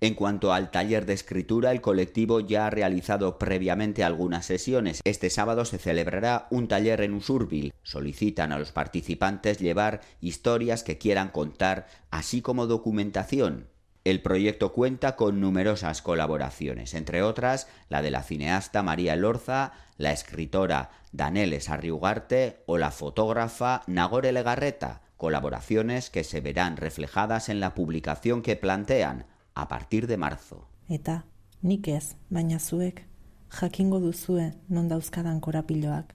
En cuanto al taller de escritura, el colectivo ya ha realizado previamente algunas sesiones. Este sábado se celebrará un taller en Usurbil. Solicitan a los participantes llevar historias que quieran contar, así como documentación. El proyecto cuenta con numerosas colaboraciones, entre otras la de la cineasta María Lorza, la escritora Daneles Arriugarte o la fotógrafa Nagore Legarreta, colaboraciones que se verán reflejadas en la publicación que plantean a partir de marzo. Eta nik ez, baina zuek jakingo duzue non dauzkadan korapiloak.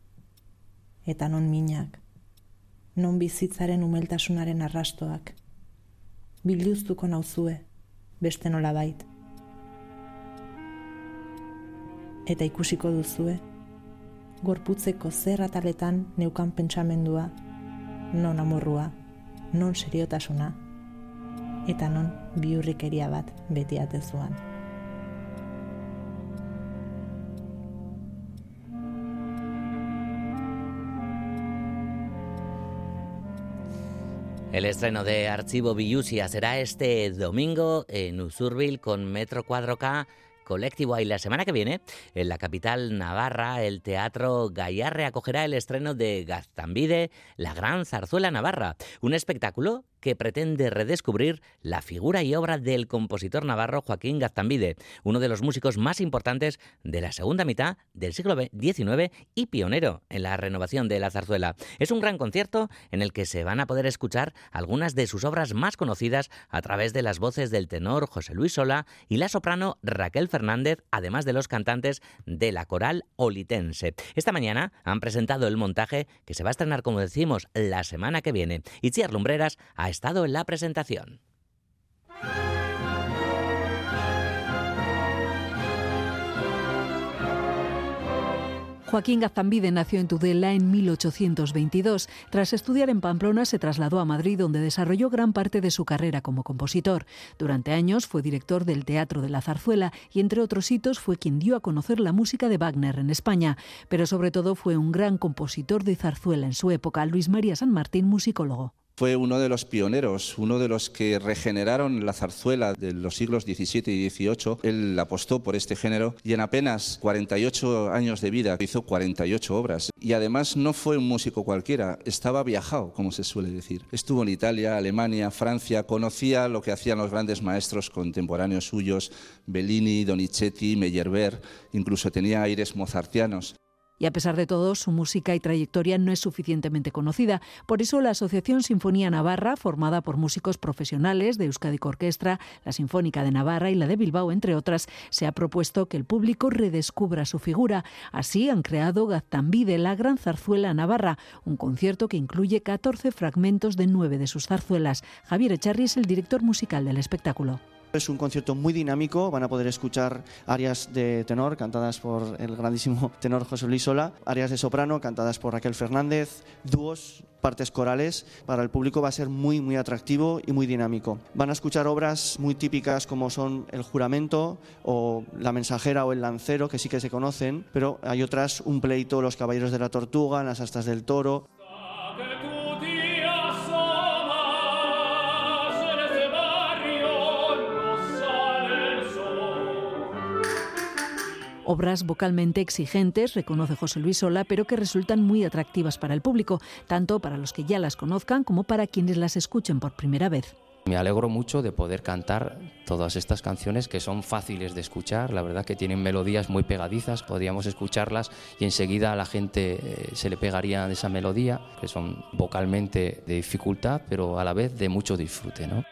Eta non minak. Non bizitzaren umeltasunaren arrastoak. Bilduztuko nauzue, beste nola bait. Eta ikusiko duzue, gorputzeko zer ataletan neukan pentsamendua non amorrua, non seriotasuna, eta non biurrikeria bat beti atezuan. El estreno de Archivo Villusia será este domingo en Usurbil con Metro Cuadro K colectivo. Y la semana que viene, en la capital navarra, el Teatro Gallarre acogerá el estreno de Gaztambide, la gran zarzuela navarra, un espectáculo que pretende redescubrir la figura y obra del compositor navarro Joaquín Gaztambide, uno de los músicos más importantes de la segunda mitad del siglo XIX y pionero en la renovación de la zarzuela. Es un gran concierto en el que se van a poder escuchar algunas de sus obras más conocidas a través de las voces del tenor José Luis Sola y la soprano Raquel Fernández, además de los cantantes de la coral olitense. Esta mañana han presentado el montaje que se va a estrenar, como decimos, la semana que viene. Lumbreras ha estado en la presentación. Joaquín Gazambide nació en Tudela en 1822. Tras estudiar en Pamplona, se trasladó a Madrid, donde desarrolló gran parte de su carrera como compositor. Durante años fue director del Teatro de la Zarzuela y, entre otros hitos, fue quien dio a conocer la música de Wagner en España. Pero sobre todo fue un gran compositor de zarzuela en su época, Luis María San Martín, musicólogo. Fue uno de los pioneros, uno de los que regeneraron la zarzuela de los siglos XVII y XVIII. Él apostó por este género y en apenas 48 años de vida hizo 48 obras. Y además no fue un músico cualquiera, estaba viajado, como se suele decir. Estuvo en Italia, Alemania, Francia, conocía lo que hacían los grandes maestros contemporáneos suyos, Bellini, Donizetti, Meyerbeer, incluso tenía aires mozartianos. Y a pesar de todo, su música y trayectoria no es suficientemente conocida. Por eso la Asociación Sinfonía Navarra, formada por músicos profesionales de Euskadi Orquestra, la Sinfónica de Navarra y la de Bilbao, entre otras, se ha propuesto que el público redescubra su figura. Así han creado Gaztambide, la gran zarzuela navarra, un concierto que incluye 14 fragmentos de nueve de sus zarzuelas. Javier Echarri es el director musical del espectáculo. Es un concierto muy dinámico, van a poder escuchar arias de tenor cantadas por el grandísimo tenor José Luis Sola, arias de soprano cantadas por Raquel Fernández, dúos, partes corales. Para el público va a ser muy, muy atractivo y muy dinámico. Van a escuchar obras muy típicas como son El juramento o La mensajera o El lancero, que sí que se conocen, pero hay otras, Un pleito, Los caballeros de la tortuga, Las astas del toro. Obras vocalmente exigentes, reconoce José Luis Sola, pero que resultan muy atractivas para el público, tanto para los que ya las conozcan como para quienes las escuchen por primera vez. Me alegro mucho de poder cantar todas estas canciones que son fáciles de escuchar, la verdad que tienen melodías muy pegadizas, podríamos escucharlas y enseguida a la gente eh, se le pegaría esa melodía, que son vocalmente de dificultad, pero a la vez de mucho disfrute. ¿no?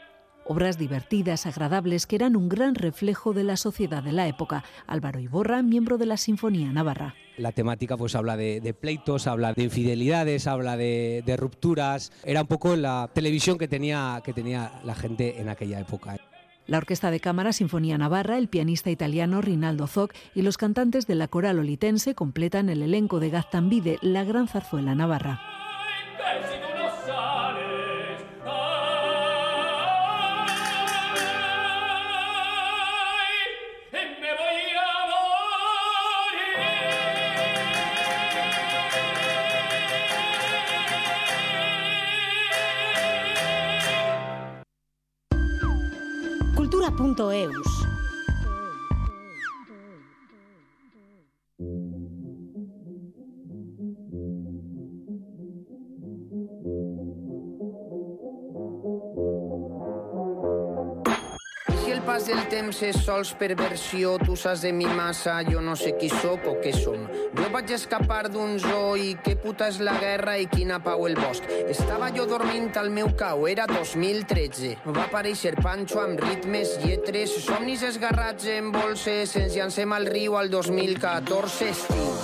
Obras divertidas, agradables, que eran un gran reflejo de la sociedad de la época. Álvaro Iborra, miembro de la Sinfonía Navarra. La temática pues habla de, pleitos, habla de infidelidades, habla de, de, rupturas. Era un poco la televisión que tenía, que tenía la gente en aquella época. La Orquesta de Cámara Sinfonía Navarra, el pianista italiano Rinaldo Zoc y los cantantes de la coral olitense completan el elenco de Gaztambide, la gran zarzuela navarra. cultura.eus. temps és sols perversió, tu saps de mi massa, jo no sé qui sóc o què som. Jo vaig escapar d'un zoo i què puta és la guerra i quina pau el bosc. Estava jo dormint al meu cau, era 2013. Va aparèixer Pancho amb ritmes, lletres, somnis esgarrats en bolses, ens llancem al riu al 2014 estiu.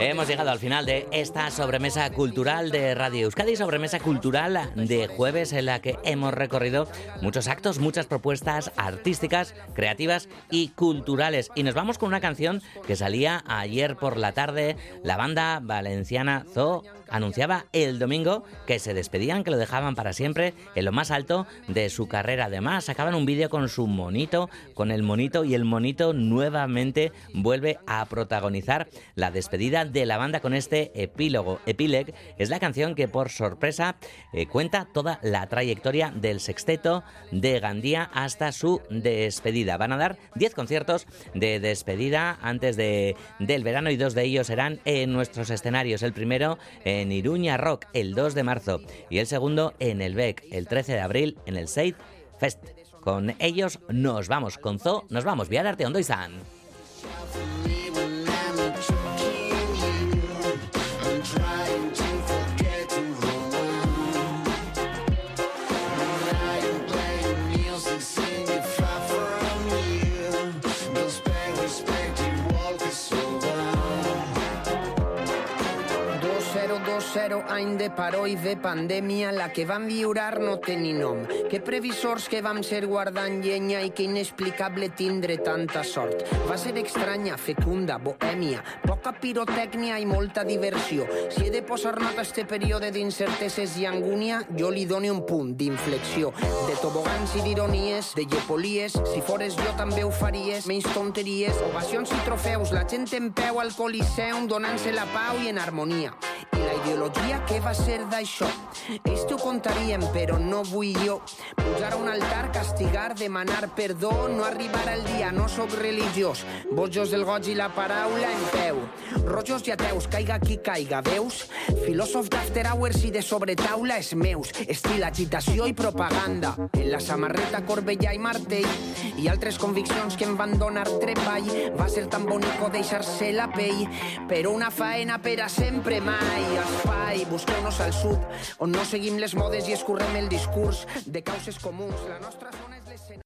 Hemos llegado al final de esta sobremesa cultural de Radio Euskadi, sobremesa cultural de jueves en la que hemos recorrido muchos actos, muchas propuestas artísticas, creativas y culturales. Y nos vamos con una canción que salía ayer por la tarde, la banda valenciana Zoo anunciaba el domingo que se despedían, que lo dejaban para siempre en lo más alto de su carrera. Además, sacaban un vídeo con su monito, con el monito y el monito nuevamente vuelve a protagonizar la despedida de la banda con este epílogo. Epileg es la canción que por sorpresa eh, cuenta toda la trayectoria del sexteto de Gandía hasta su despedida. Van a dar 10 conciertos de despedida antes de, del verano y dos de ellos serán en nuestros escenarios. El primero en Iruña Rock el 2 de marzo y el segundo en el BEC el 13 de abril en el Seid Fest. Con ellos nos vamos, con Zo nos vamos, vía Arte Ondo y San. Zero any de paró i de pandèmia, la que vam viurar no té ni nom. Que previsors que vam ser guardant llenya i que inexplicable tindre tanta sort. Va ser estranya, fecunda, bohèmia, poca pirotècnia i molta diversió. Si he de posar nota a este període d'incerteses i angúnia, jo li doni un punt d'inflexió. De tobogans i d'ironies, de llepolies, si fores jo també ho faries, menys tonteries, ovacions i trofeus, la gent en peu al coliseum donant-se la pau i en harmonia. I la ideologia què va ser d'això. Ells t'ho contarien, però no vull jo. Pujar a un altar, castigar, demanar perdó, no arribar al dia, no sóc religiós. Bojos del goig i la paraula en peu. Rojos i ateus, caiga qui caiga, veus? Filòsof d'after hours i de sobretaula és meus. Estil, agitació i propaganda. En la samarreta, corbella i martell. I altres conviccions que em van donar treball. Va ser tan bonico deixar-se la pell. Però una faena per a sempre mai. Espai, busqueu-nos al sud, on no seguim les modes i escurrem el discurs de causes comuns. La zona.